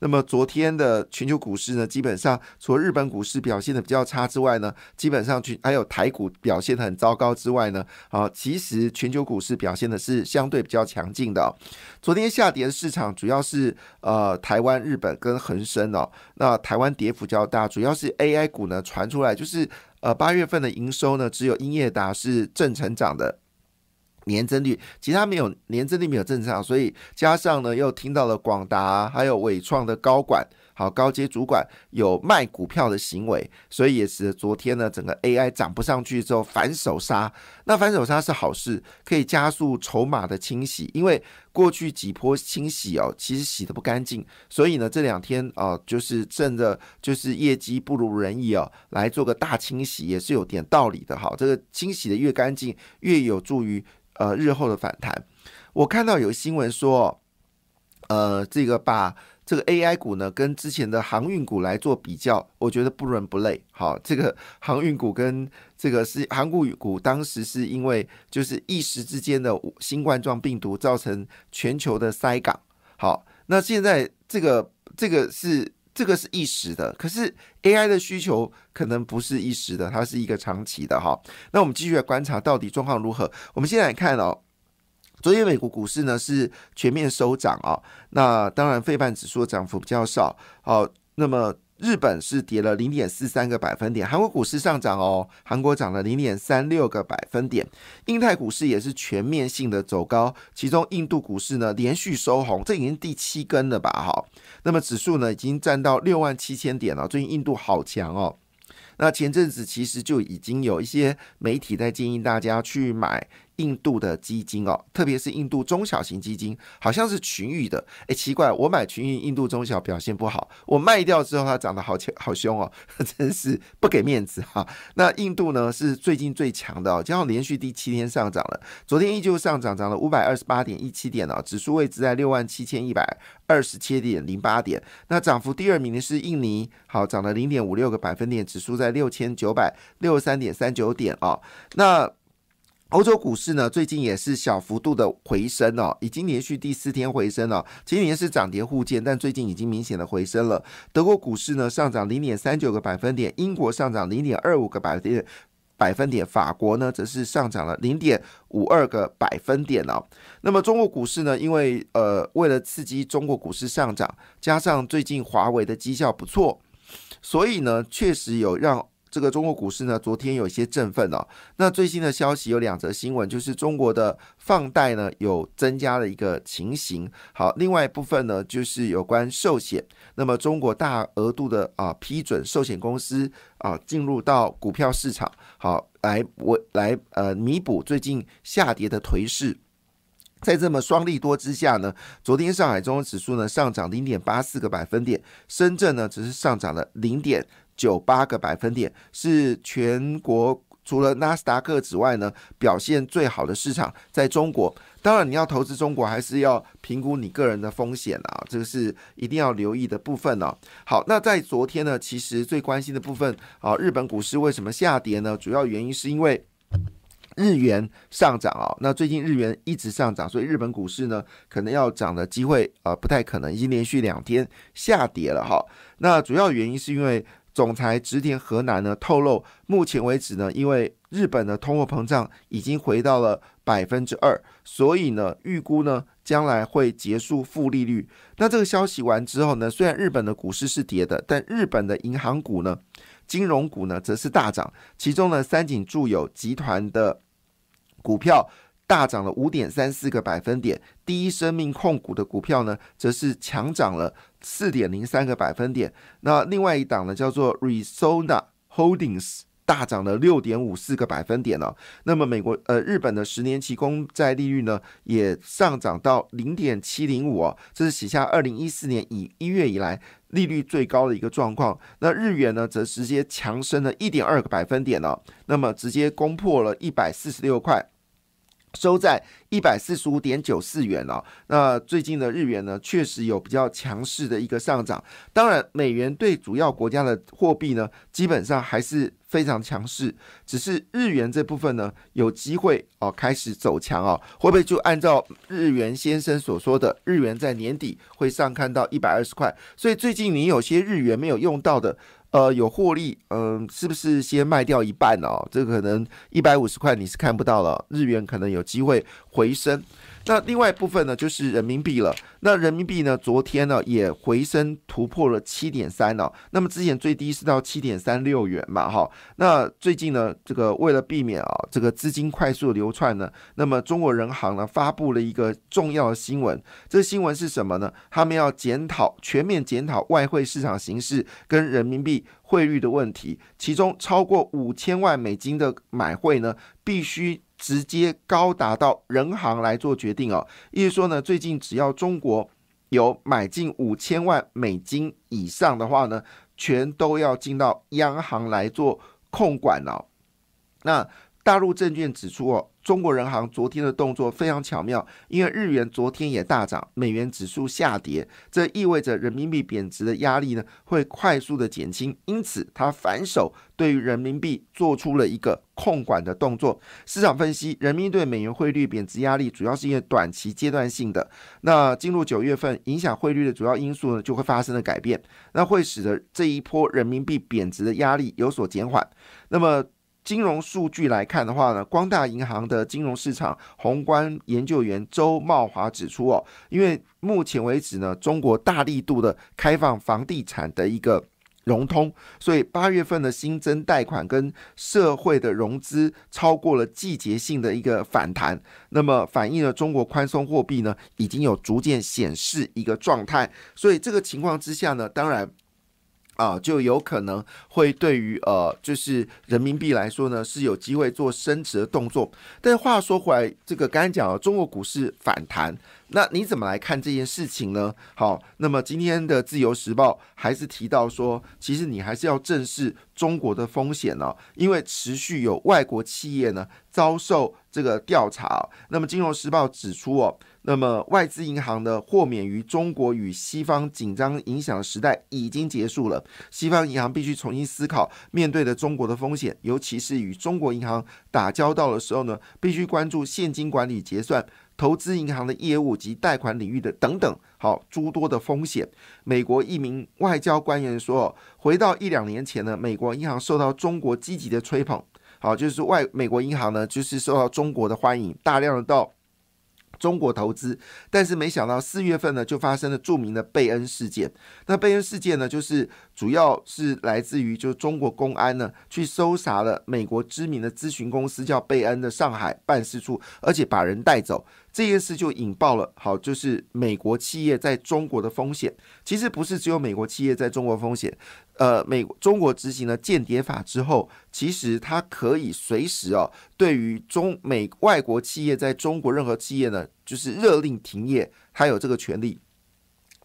那么昨天的全球股市呢，基本上除了日本股市表现的比较差之外呢，基本上去还有台股表现的很糟糕之外呢，啊，其实全球股市表现的是相对比较强劲的。昨天下跌的市场主要是呃台湾、日本跟恒生哦，那台湾跌幅较大，主要是 AI 股呢传出来，就是呃八月份的营收呢只有英业达是正成长的。年增率，其他没有年增率没有正常，所以加上呢，又听到了广达还有伟创的高管，好高阶主管有卖股票的行为，所以也是昨天呢，整个 AI 涨不上去之后反手杀。那反手杀是好事，可以加速筹码的清洗，因为过去几波清洗哦，其实洗的不干净，所以呢，这两天啊，就是趁着就是业绩不如人意哦，来做个大清洗也是有点道理的哈。这个清洗的越干净，越有助于。呃，日后的反弹，我看到有新闻说，呃，这个把这个 AI 股呢跟之前的航运股来做比较，我觉得不伦不类。好，这个航运股跟这个是航股股，当时是因为就是一时之间的新冠状病毒造成全球的塞港。好，那现在这个这个是这个是一时的，可是 AI 的需求可能不是一时的，它是一个长期的哈。那我们继续来观察到底状况如何。我们先来看哦，昨天美国股市呢是全面收涨啊。那当然，费半指数涨幅比较少。好，那么。日本是跌了零点四三个百分点，韩国股市上涨哦，韩国涨了零点三六个百分点，印太股市也是全面性的走高，其中印度股市呢连续收红，这已经第七根了吧？哈，那么指数呢已经站到六万七千点了，最近印度好强哦。那前阵子其实就已经有一些媒体在建议大家去买。印度的基金哦，特别是印度中小型基金，好像是群益的。哎，奇怪，我买群益印度中小表现不好，我卖掉之后它涨得好强好凶哦，真是不给面子哈。那印度呢是最近最强的哦，将要连续第七天上涨了，昨天依旧上涨，涨了五百二十八点一七点哦，指数位置在六万七千一百二十七点零八点。那涨幅第二名的是印尼，好涨了零点五六个百分点，指数在六千九百六十三点三九点哦。那欧洲股市呢，最近也是小幅度的回升哦，已经连续第四天回升了。今年是涨跌互见，但最近已经明显的回升了。德国股市呢上涨零点三九个百分点，英国上涨零点二五个百分点，百分点。法国呢则是上涨了零点五二个百分点哦。那么中国股市呢，因为呃为了刺激中国股市上涨，加上最近华为的绩效不错，所以呢确实有让。这个中国股市呢，昨天有一些振奋哦。那最新的消息有两则新闻，就是中国的放贷呢有增加了一个情形。好，另外一部分呢就是有关寿险。那么中国大额度的啊批准寿险公司啊进入到股票市场，好来我来呃弥补最近下跌的颓势。在这么双利多之下呢，昨天上海综合指数呢上涨零点八四个百分点，深圳呢只是上涨了零点。九八个百分点是全国除了纳斯达克之外呢，表现最好的市场在中国。当然，你要投资中国，还是要评估你个人的风险啊，这个是一定要留意的部分呢。好，那在昨天呢，其实最关心的部分啊，日本股市为什么下跌呢？主要原因是因为日元上涨啊。那最近日元一直上涨，所以日本股市呢，可能要涨的机会啊不太可能，已经连续两天下跌了哈。那主要原因是因为。总裁植田河南呢透露，目前为止呢，因为日本的通货膨胀已经回到了百分之二，所以呢，预估呢将来会结束负利率。那这个消息完之后呢，虽然日本的股市是跌的，但日本的银行股呢、金融股呢则是大涨，其中呢，三井住友集团的股票。大涨了五点三四个百分点，第一生命控股的股票呢，则是强涨了四点零三个百分点。那另外一档呢，叫做 Resona Holdings，大涨了六点五四个百分点了。那么美国呃日本的十年期公债利率呢也上涨到零点七零五哦，这是写下二零一四年以一月以来利率最高的一个状况。那日元呢则直接强升了一点二个百分点了，那么直接攻破了一百四十六块。收在一百四十五点九四元了。那最近的日元呢，确实有比较强势的一个上涨。当然，美元对主要国家的货币呢，基本上还是非常强势。只是日元这部分呢，有机会哦开始走强哦，会不会就按照日元先生所说的，日元在年底会上看到一百二十块？所以最近你有些日元没有用到的。呃，有获利，嗯，是不是先卖掉一半哦？这可能一百五十块你是看不到了，日元可能有机会回升。那另外一部分呢，就是人民币了。那人民币呢，昨天呢也回升突破了七点三了。那么之前最低是到七点三六元嘛，哈。那最近呢，这个为了避免啊这个资金快速流窜呢，那么中国人行呢发布了一个重要的新闻。这个新闻是什么呢？他们要检讨全面检讨外汇市场形势跟人民币汇率的问题，其中超过五千万美金的买汇呢，必须。直接高达到人行来做决定哦，意思说呢，最近只要中国有买进五千万美金以上的话呢，全都要进到央行来做控管哦。那大陆证券指出哦。中国人行昨天的动作非常巧妙，因为日元昨天也大涨，美元指数下跌，这意味着人民币贬值的压力呢会快速的减轻，因此它反手对于人民币做出了一个控管的动作。市场分析，人民币对美元汇率贬值压力主要是因为短期阶段性的，那进入九月份，影响汇率的主要因素呢就会发生了改变，那会使得这一波人民币贬值的压力有所减缓。那么金融数据来看的话呢，光大银行的金融市场宏观研究员周茂华指出哦，因为目前为止呢，中国大力度的开放房地产的一个融通，所以八月份的新增贷款跟社会的融资超过了季节性的一个反弹，那么反映了中国宽松货币呢已经有逐渐显示一个状态，所以这个情况之下呢，当然。啊，就有可能会对于呃，就是人民币来说呢，是有机会做升值的动作。但话说回来，这个刚才讲了，中国股市反弹，那你怎么来看这件事情呢？好，那么今天的自由时报还是提到说，其实你还是要正视中国的风险呢，因为持续有外国企业呢遭受这个调查。那么金融时报指出哦。那么，外资银行的豁免于中国与西方紧张影响的时代已经结束了。西方银行必须重新思考面对的中国的风险，尤其是与中国银行打交道的时候呢，必须关注现金管理、结算、投资银行的业务及贷款领域的等等，好诸多的风险。美国一名外交官员说：“回到一两年前呢，美国银行受到中国积极的吹捧，好就是外美国银行呢，就是受到中国的欢迎，大量的到。”中国投资，但是没想到四月份呢，就发生了著名的贝恩事件。那贝恩事件呢，就是主要是来自于就中国公安呢去搜查了美国知名的咨询公司叫贝恩的上海办事处，而且把人带走。这件事就引爆了，好，就是美国企业在中国的风险。其实不是只有美国企业在中国风险，呃，美中国执行了间谍法之后，其实它可以随时哦，对于中美外国企业在中国任何企业呢，就是勒令停业，它有这个权利。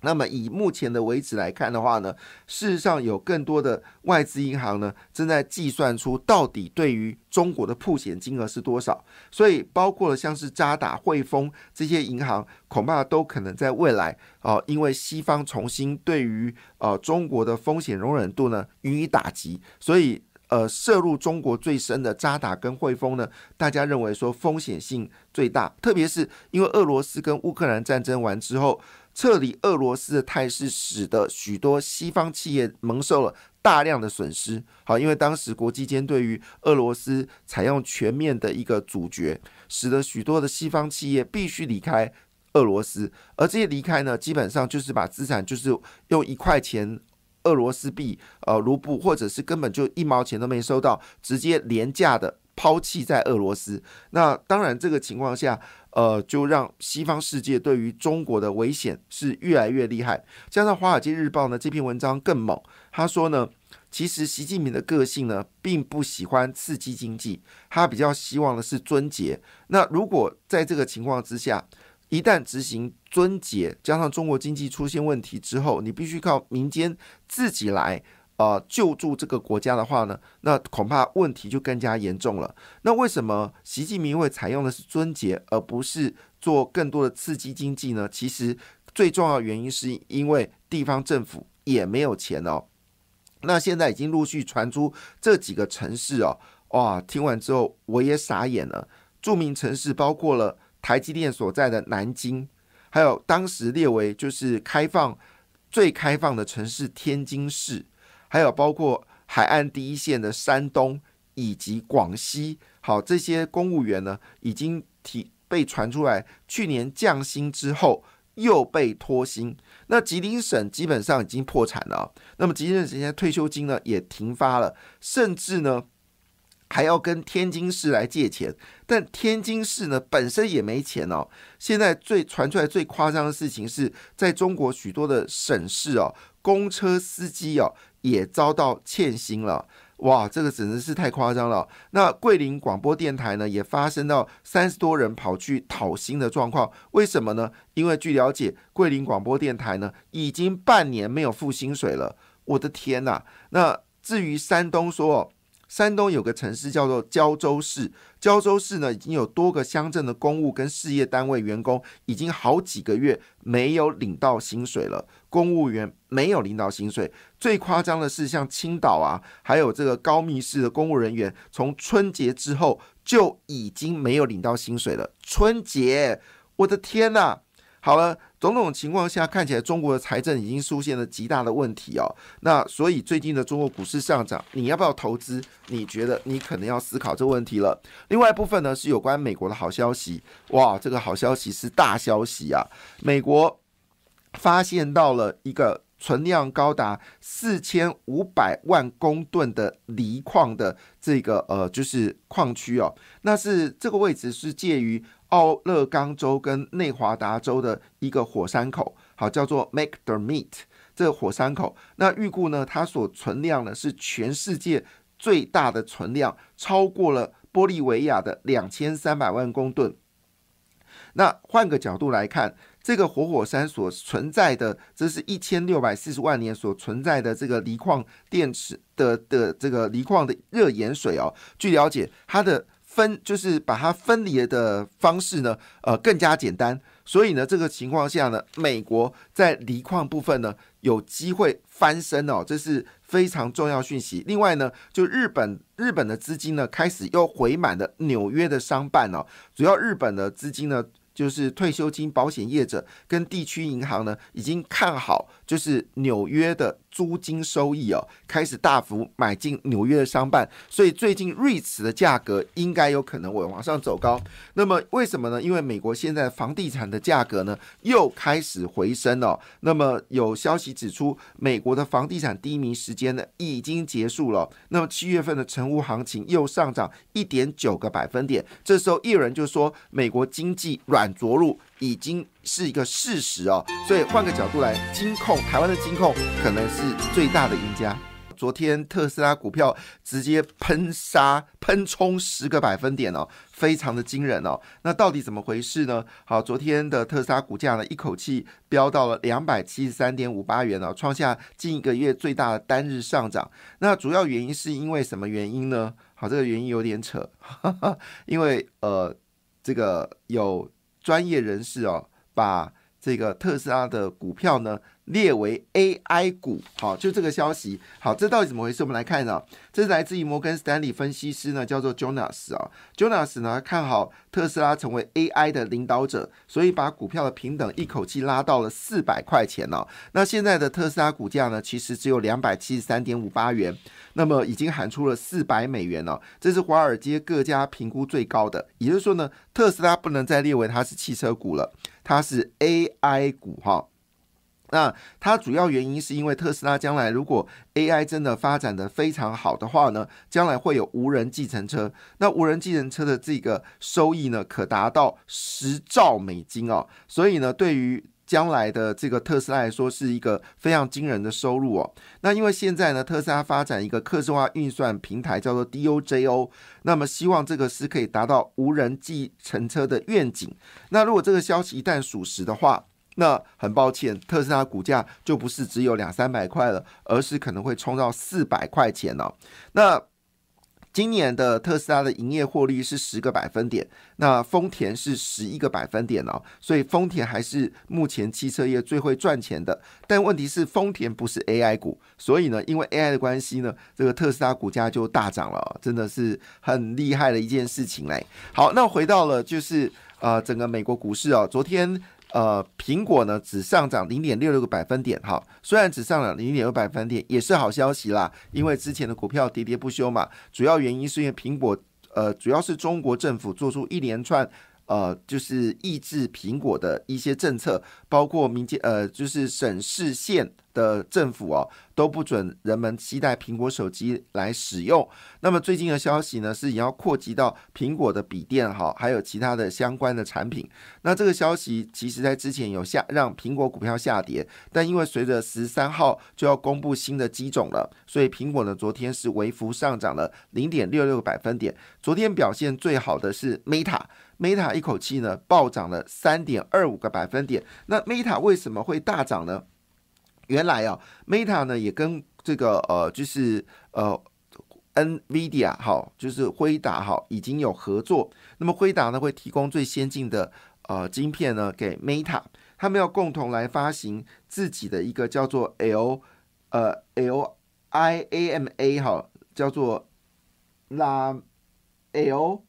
那么以目前的为止来看的话呢，事实上有更多的外资银行呢正在计算出到底对于中国的铺险金额是多少，所以包括了像是渣打、汇丰这些银行，恐怕都可能在未来啊，因为西方重新对于呃中国的风险容忍度呢予以打击，所以呃涉入中国最深的渣打跟汇丰呢，大家认为说风险性最大，特别是因为俄罗斯跟乌克兰战争完之后。撤离俄罗斯的态势，使得许多西方企业蒙受了大量的损失。好，因为当时国际间对于俄罗斯采用全面的一个阻绝，使得许多的西方企业必须离开俄罗斯。而这些离开呢，基本上就是把资产就是用一块钱俄罗斯币，呃，卢布，或者是根本就一毛钱都没收到，直接廉价的抛弃在俄罗斯。那当然，这个情况下。呃，就让西方世界对于中国的危险是越来越厉害。加上《华尔街日报》呢这篇文章更猛，他说呢，其实习近平的个性呢，并不喜欢刺激经济，他比较希望的是尊节。那如果在这个情况之下，一旦执行尊节，加上中国经济出现问题之后，你必须靠民间自己来呃救助这个国家的话呢，那恐怕问题就更加严重了。那为什么习近平会采用的是尊节，而不是做更多的刺激经济呢？其实最重要原因是因为地方政府也没有钱哦。那现在已经陆续传出这几个城市哦，哇！听完之后我也傻眼了。著名城市包括了。台积电所在的南京，还有当时列为就是开放最开放的城市天津市，还有包括海岸第一线的山东以及广西，好，这些公务员呢已经提被传出来，去年降薪之后又被拖薪。那吉林省基本上已经破产了，那么吉林省现在退休金呢也停发了，甚至呢。还要跟天津市来借钱，但天津市呢本身也没钱哦。现在最传出来最夸张的事情是在中国许多的省市哦，公车司机哦也遭到欠薪了。哇，这个真的是太夸张了。那桂林广播电台呢也发生到三十多人跑去讨薪的状况，为什么呢？因为据了解，桂林广播电台呢已经半年没有付薪水了。我的天呐！那至于山东说。山东有个城市叫做胶州市，胶州市呢已经有多个乡镇的公务跟事业单位员工已经好几个月没有领到薪水了，公务员没有领到薪水。最夸张的是，像青岛啊，还有这个高密市的公务人员，从春节之后就已经没有领到薪水了。春节，我的天呐！好了，种种情况下看起来，中国的财政已经出现了极大的问题哦。那所以最近的中国股市上涨，你要不要投资？你觉得你可能要思考这个问题了。另外一部分呢是有关美国的好消息，哇，这个好消息是大消息啊！美国发现到了一个存量高达四千五百万公吨的锂矿的这个呃，就是矿区哦，那是这个位置是介于。奥勒冈州跟内华达州的一个火山口，好叫做 McDermott 这个火山口，那预估呢，它所存量呢是全世界最大的存量，超过了玻利维亚的两千三百万公吨。那换个角度来看，这个活火山所存在的，这是一千六百四十万年所存在的这个锂矿电池的的这个锂矿的热盐水哦，据了解，它的。分就是把它分离的方式呢，呃，更加简单。所以呢，这个情况下呢，美国在锂矿部分呢有机会翻身哦，这是非常重要讯息。另外呢，就日本日本的资金呢开始又回满了纽约的商办哦，主要日本的资金呢。就是退休金保险业者跟地区银行呢，已经看好，就是纽约的租金收益哦，开始大幅买进纽约的商办，所以最近瑞驰的价格应该有可能会往上走高。那么为什么呢？因为美国现在房地产的价格呢又开始回升了。那么有消息指出，美国的房地产低迷时间呢已经结束了。那么七月份的成屋行情又上涨一点九个百分点。这时候有人就说，美国经济软。着陆已经是一个事实哦，所以换个角度来，金控台湾的金控可能是最大的赢家。昨天特斯拉股票直接喷杀喷冲十个百分点哦，非常的惊人哦。那到底怎么回事呢？好，昨天的特斯拉股价呢，一口气飙到了两百七十三点五八元哦，创下近一个月最大的单日上涨。那主要原因是因为什么原因呢？好，这个原因有点扯，因为呃，这个有。专业人士哦，把这个特斯拉的股票呢列为 AI 股，好，就这个消息，好，这到底怎么回事？我们来看啊，这是来自于摩根斯坦利分析师呢，叫做 Jonas 啊，Jonas 呢看好特斯拉成为 AI 的领导者，所以把股票的平等一口气拉到了四百块钱哦。那现在的特斯拉股价呢，其实只有两百七十三点五八元。那么已经喊出了四百美元了，这是华尔街各家评估最高的。也就是说呢，特斯拉不能再列为它是汽车股了，它是 AI 股哈。那它主要原因是因为特斯拉将来如果 AI 真的发展的非常好的话呢，将来会有无人计程车。那无人计程车的这个收益呢，可达到十兆美金哦。所以呢，对于将来的这个特斯拉来说是一个非常惊人的收入哦。那因为现在呢，特斯拉发展一个客制化运算平台叫做 DOJO，那么希望这个是可以达到无人计程车的愿景。那如果这个消息一旦属实的话，那很抱歉，特斯拉股价就不是只有两三百块了，而是可能会冲到四百块钱哦。那今年的特斯拉的营业获利是十个百分点，那丰田是十一个百分点哦，所以丰田还是目前汽车业最会赚钱的。但问题是，丰田不是 AI 股，所以呢，因为 AI 的关系呢，这个特斯拉股价就大涨了，真的是很厉害的一件事情嘞。好，那回到了就是呃整个美国股市哦，昨天。呃，苹果呢只上涨零点六六个百分点，哈，虽然只上涨零点六百分点，也是好消息啦。因为之前的股票喋喋不休嘛，主要原因是因为苹果，呃，主要是中国政府做出一连串。呃，就是抑制苹果的一些政策，包括民间呃，就是省市县的政府哦，都不准人们期待苹果手机来使用。那么最近的消息呢，是也要扩及到苹果的笔电哈，还有其他的相关的产品。那这个消息其实在之前有下让苹果股票下跌，但因为随着十三号就要公布新的机种了，所以苹果呢昨天是微幅上涨了零点六六个百分点。昨天表现最好的是 Meta。Meta 一口气呢暴涨了三点二五个百分点。那 Meta 为什么会大涨呢？原来啊，Meta 呢也跟这个呃，就是呃，NVIDIA 好，就是辉达好，已经有合作。那么辉达呢会提供最先进的呃晶片呢给 Meta，他们要共同来发行自己的一个叫做 L 呃 LIAMA 哈，叫做拉 L。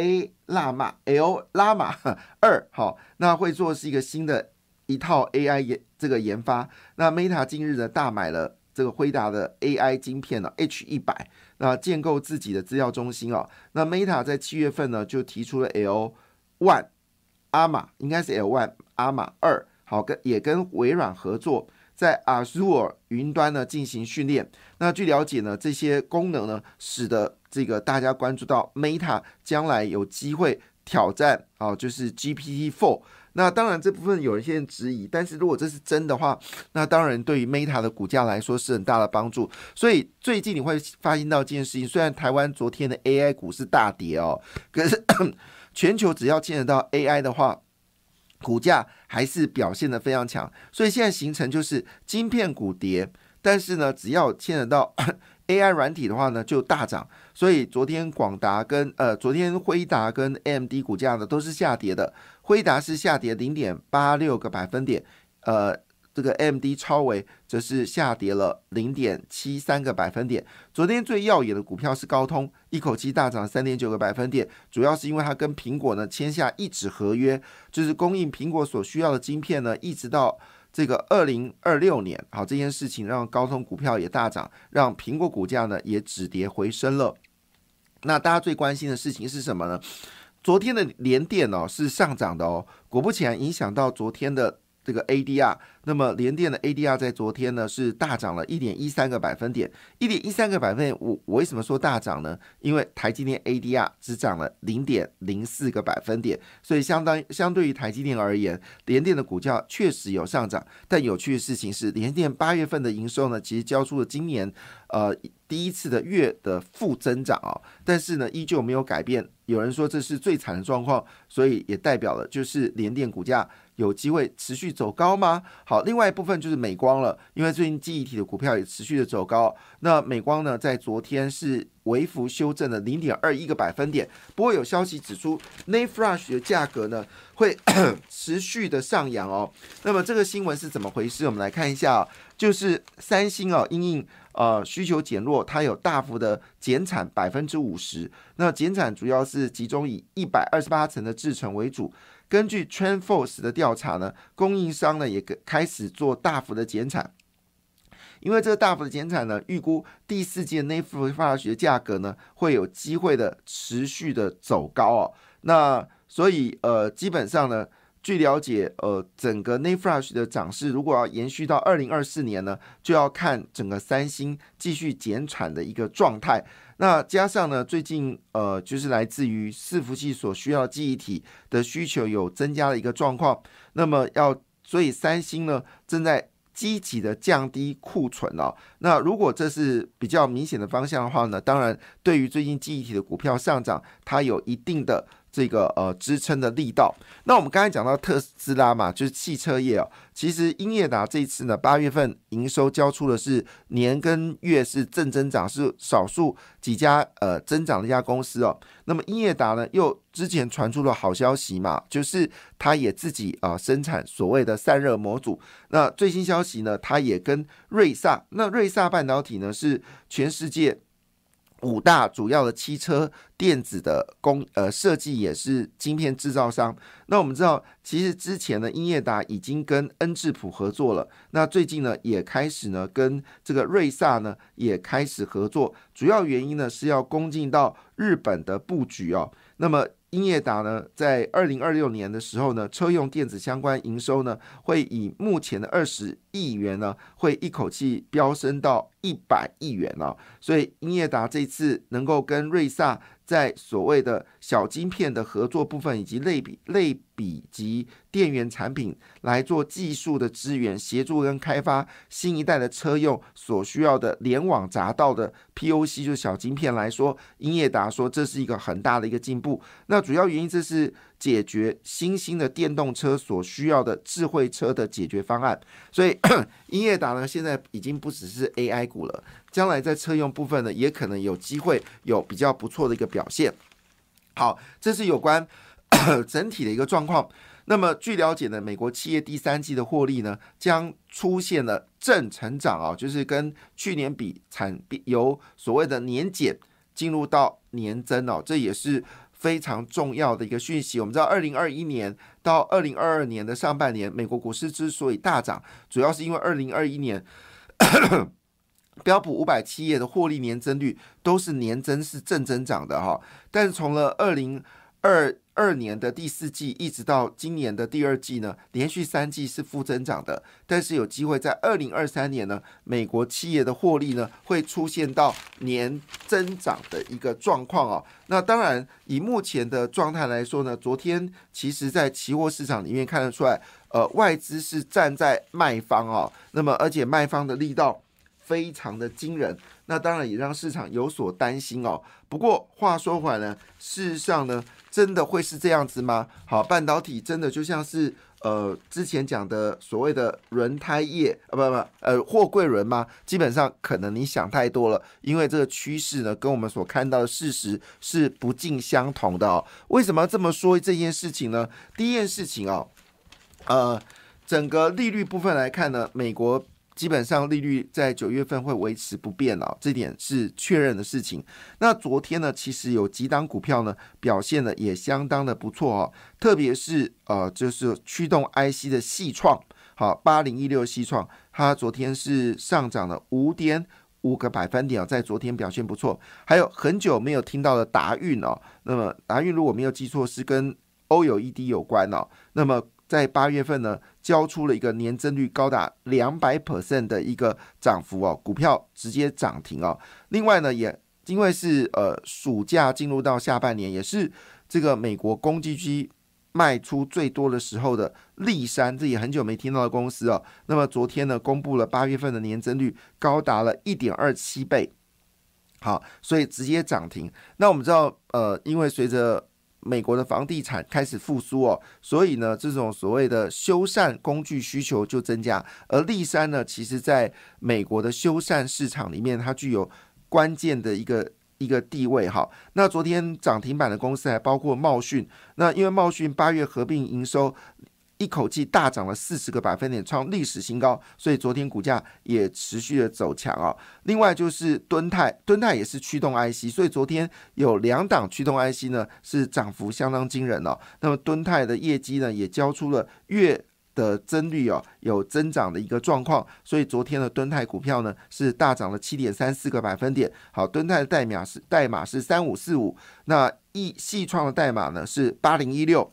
A 拉玛 L 拉玛二好，那会做是一个新的一套 AI 研这个研发。那 Meta 近日呢大买了这个辉达的 AI 晶片呢 H 一百，那建构自己的资料中心哦。那 Meta 在七月份呢就提出了 L One 阿玛，应该是 L One 阿玛二，好跟也跟微软合作，在 Azure 云端呢进行训练。那据了解呢，这些功能呢使得这个大家关注到 Meta 将来有机会挑战啊，就是 GPT Four。那当然这部分有一些人质疑，但是如果这是真的话，那当然对于 Meta 的股价来说是很大的帮助。所以最近你会发现到一件事情，虽然台湾昨天的 AI 股是大跌哦，可是 全球只要见得到 AI 的话，股价还是表现的非常强。所以现在形成就是晶片股跌，但是呢，只要牵扯到 AI 软体的话呢，就大涨。所以昨天广达跟呃，昨天辉达跟 AMD 股价呢都是下跌的。辉达是下跌零点八六个百分点，呃，这个 MD 超维则是下跌了零点七三个百分点。昨天最耀眼的股票是高通，一口气大涨三点九个百分点，主要是因为它跟苹果呢签下一纸合约，就是供应苹果所需要的晶片呢，一直到。这个二零二六年，好这件事情让高通股票也大涨，让苹果股价呢也止跌回升了。那大家最关心的事情是什么呢？昨天的联电哦是上涨的哦，果不其然影响到昨天的。这个 ADR，那么联电的 ADR 在昨天呢是大涨了一点一三个百分点，一点一三个百分点，我我为什么说大涨呢？因为台积电 ADR 只涨了零点零四个百分点，所以相当相对于台积电而言，联电的股价确实有上涨。但有趣的事情是，联电八月份的营收呢，其实交出了今年呃第一次的月的负增长哦，但是呢依旧没有改变。有人说这是最惨的状况，所以也代表了就是联电股价。有机会持续走高吗？好，另外一部分就是美光了，因为最近记忆体的股票也持续的走高。那美光呢，在昨天是微幅修正了零点二一个百分点。不过有消息指出 n a f r a s h 的价格呢会 持续的上扬哦。那么这个新闻是怎么回事？我们来看一下，就是三星哦，因应呃需求减弱，它有大幅的减产百分之五十。那减产主要是集中以一百二十八层的制程为主。根据 TrendForce 的调查呢，供应商呢也开始做大幅的减产，因为这个大幅的减产呢，预估第四季内富化学价格呢会有机会的持续的走高哦。那所以呃，基本上呢，据了解，呃，整个 n a f r a s h 的涨势如果要延续到二零二四年呢，就要看整个三星继续减产的一个状态。那加上呢，最近呃，就是来自于伺服器所需要记忆体的需求有增加的一个状况，那么要所以三星呢正在积极的降低库存哦。那如果这是比较明显的方向的话呢，当然对于最近记忆体的股票上涨，它有一定的。这个呃支撑的力道，那我们刚才讲到特斯拉嘛，就是汽车业哦。其实英业达这一次呢，八月份营收交出的是年跟月是正增长，是少数几家呃增长的一家公司哦。那么英业达呢，又之前传出了好消息嘛，就是它也自己啊生产所谓的散热模组。那最新消息呢，它也跟瑞萨，那瑞萨半导体呢是全世界。五大主要的汽车电子的工呃设计也是晶片制造商。那我们知道，其实之前呢，英业达已经跟恩智浦合作了。那最近呢，也开始呢跟这个瑞萨呢也开始合作。主要原因呢是要攻进到日本的布局哦。那么英业达呢，在二零二六年的时候呢，车用电子相关营收呢，会以目前的二十亿元呢，会一口气飙升到一百亿元了。所以英业达这次能够跟瑞萨。在所谓的小晶片的合作部分，以及类比类比及电源产品来做技术的支援，协助跟开发新一代的车用所需要的联网闸道的 POC，就是小晶片来说，英业达说这是一个很大的一个进步。那主要原因这是解决新兴的电动车所需要的智慧车的解决方案。所以 英业达呢，现在已经不只是 AI 股了。将来在车用部分呢，也可能有机会有比较不错的一个表现。好，这是有关 整体的一个状况。那么据了解呢，美国企业第三季的获利呢，将出现了正成长啊，就是跟去年比产由所谓的年减进入到年增哦，这也是非常重要的一个讯息。我们知道，二零二一年到二零二二年的上半年，美国股市之所以大涨，主要是因为二零二一年。标普五百企业的获利年增率都是年增是正增长的哈，但是从了二零二二年的第四季一直到今年的第二季呢，连续三季是负增长的，但是有机会在二零二三年呢，美国企业的获利呢会出现到年增长的一个状况啊。那当然以目前的状态来说呢，昨天其实在期货市场里面看得出来，呃，外资是站在卖方啊，那么而且卖方的力道。非常的惊人，那当然也让市场有所担心哦。不过话说回来呢，事实上呢，真的会是这样子吗？好，半导体真的就像是呃之前讲的所谓的轮胎业啊，不不呃货柜轮吗？基本上可能你想太多了，因为这个趋势呢，跟我们所看到的事实是不尽相同的哦。为什么要这么说这件事情呢？第一件事情哦，呃，整个利率部分来看呢，美国。基本上利率在九月份会维持不变哦，这点是确认的事情。那昨天呢，其实有几档股票呢表现的也相当的不错哦，特别是呃，就是驱动 IC 的细创，好，八零一六细创，它昨天是上涨了五点五个百分点哦，在昨天表现不错。还有很久没有听到的达运哦，那么达运如果没有记错是跟欧有 ED 有关哦，那么。在八月份呢，交出了一个年增率高达两百 percent 的一个涨幅哦，股票直接涨停哦。另外呢，也因为是呃暑假进入到下半年，也是这个美国公积金卖出最多的时候的立山，这也很久没听到的公司哦。那么昨天呢，公布了八月份的年增率高达了一点二七倍，好，所以直接涨停。那我们知道，呃，因为随着美国的房地产开始复苏哦，所以呢，这种所谓的修缮工具需求就增加。而立山呢，其实在美国的修缮市场里面，它具有关键的一个一个地位哈。那昨天涨停板的公司还包括茂讯，那因为茂讯八月合并营收。一口气大涨了四十个百分点，创历史新高，所以昨天股价也持续的走强啊。另外就是敦泰，敦泰也是驱动 IC，所以昨天有两档驱动 IC 呢是涨幅相当惊人哦。那么敦泰的业绩呢也交出了月的增率哦有增长的一个状况，所以昨天的敦泰股票呢是大涨了七点三四个百分点。好，敦泰的代码是代码是三五四五，那易细创的代码呢是八零一六。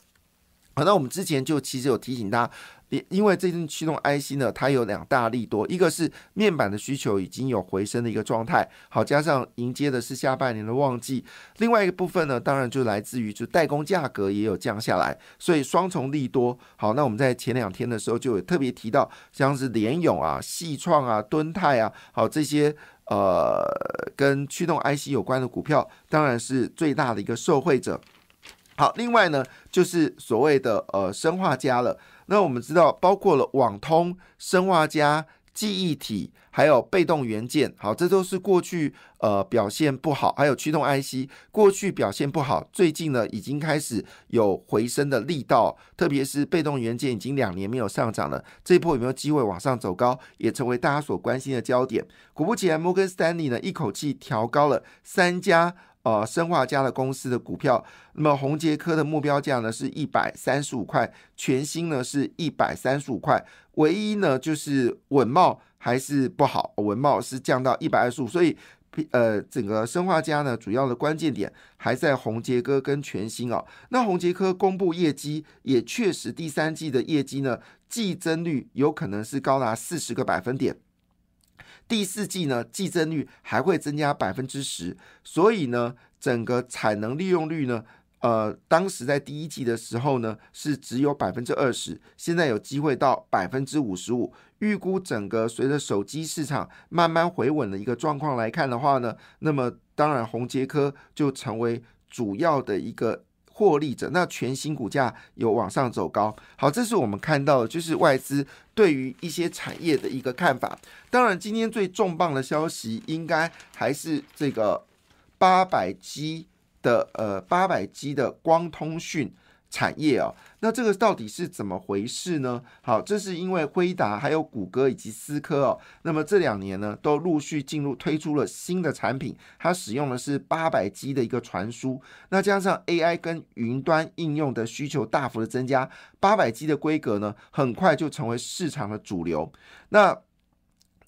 好，那我们之前就其实有提醒大家因为最近驱动 IC 呢，它有两大利多，一个是面板的需求已经有回升的一个状态，好，加上迎接的是下半年的旺季，另外一个部分呢，当然就来自于就代工价格也有降下来，所以双重利多。好，那我们在前两天的时候就有特别提到，像是联勇啊、细创啊、敦泰啊，好这些呃跟驱动 IC 有关的股票，当然是最大的一个受惠者。好，另外呢，就是所谓的呃生化家了。那我们知道，包括了网通、生化家、记忆体，还有被动元件。好，这都是过去呃表现不好，还有驱动 IC 过去表现不好，最近呢已经开始有回升的力道。特别是被动元件已经两年没有上涨了，这一波有没有机会往上走高，也成为大家所关心的焦点。果不其然，摩根斯丹利呢一口气调高了三家。呃，生化家的公司的股票，那么宏杰科的目标价呢是一百三十五块，全新呢是一百三十五块，唯一呢就是稳茂还是不好，稳茂是降到一百二十五，所以呃，整个生化家呢主要的关键点还在宏杰科跟全新哦。那宏杰科公布业绩也确实第三季的业绩呢，季增率有可能是高达四十个百分点。第四季呢，季增率还会增加百分之十，所以呢，整个产能利用率呢，呃，当时在第一季的时候呢，是只有百分之二十，现在有机会到百分之五十五。预估整个随着手机市场慢慢回稳的一个状况来看的话呢，那么当然红杰科就成为主要的一个。获利者，那全新股价有往上走高。好，这是我们看到的，就是外资对于一些产业的一个看法。当然，今天最重磅的消息，应该还是这个八百 G 的呃八百 G 的光通讯。产业啊，那这个到底是怎么回事呢？好，这是因为辉达、还有谷歌以及思科哦，那么这两年呢，都陆续进入推出了新的产品，它使用的是八百 G 的一个传输，那加上 AI 跟云端应用的需求大幅的增加，八百 G 的规格呢，很快就成为市场的主流。那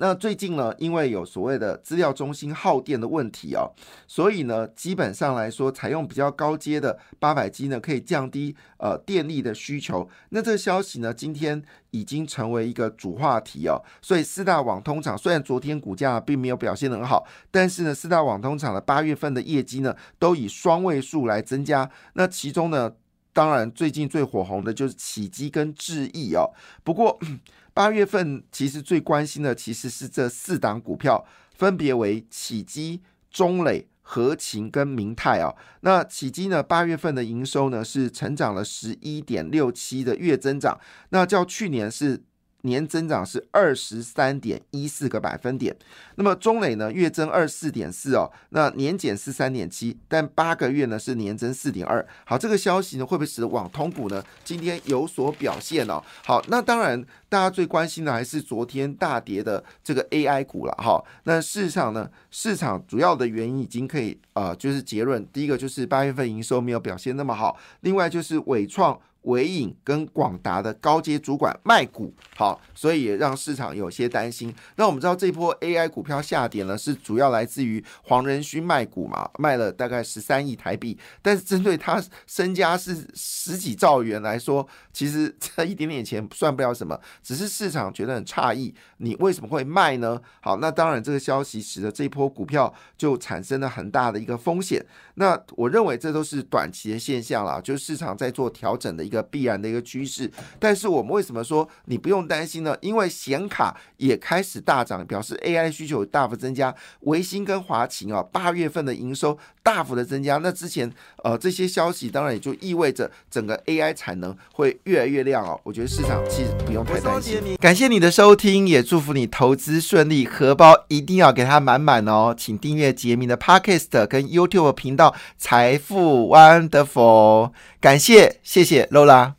那最近呢，因为有所谓的资料中心耗电的问题哦，所以呢，基本上来说，采用比较高阶的八百 G 呢，可以降低呃电力的需求。那这个消息呢，今天已经成为一个主话题哦。所以四大网通厂虽然昨天股价并没有表现很好，但是呢，四大网通厂的八月份的业绩呢，都以双位数来增加。那其中呢，当然最近最火红的就是启基跟智毅哦。不过。八月份其实最关心的其实是这四档股票，分别为启基、中磊、和勤跟明泰哦。那启基呢，八月份的营收呢是成长了十一点六七的月增长，那较去年是。年增长是二十三点一四个百分点，那么中磊呢月增二四点四哦，那年减是三点七，但八个月呢是年增四点二。好，这个消息呢会不会使得网通股呢今天有所表现哦？好，那当然大家最关心的还是昨天大跌的这个 AI 股了哈。那事实上呢，市场主要的原因已经可以呃，就是结论，第一个就是八月份营收没有表现那么好，另外就是伟创。伟影跟广达的高阶主管卖股，好，所以也让市场有些担心。那我们知道这波 AI 股票下跌呢，是主要来自于黄仁勋卖股嘛，卖了大概十三亿台币。但是针对他身家是十几兆元来说，其实这一点点钱算不了什么，只是市场觉得很诧异，你为什么会卖呢？好，那当然这个消息使得这波股票就产生了很大的一个风险。那我认为这都是短期的现象啦，就是市场在做调整的一个必然的一个趋势。但是我们为什么说你不用担心呢？因为显卡也开始大涨，表示 AI 需求大幅增加。维新跟华勤啊，八月份的营收大幅的增加。那之前呃这些消息当然也就意味着整个 AI 产能会越来越亮哦。我觉得市场其实不用太担心。感谢你的收听，也祝福你投资顺利，荷包一定要给它满满哦。请订阅杰明的 Podcast 跟 YouTube 频道。财富 Wonderful，感谢谢谢 đô la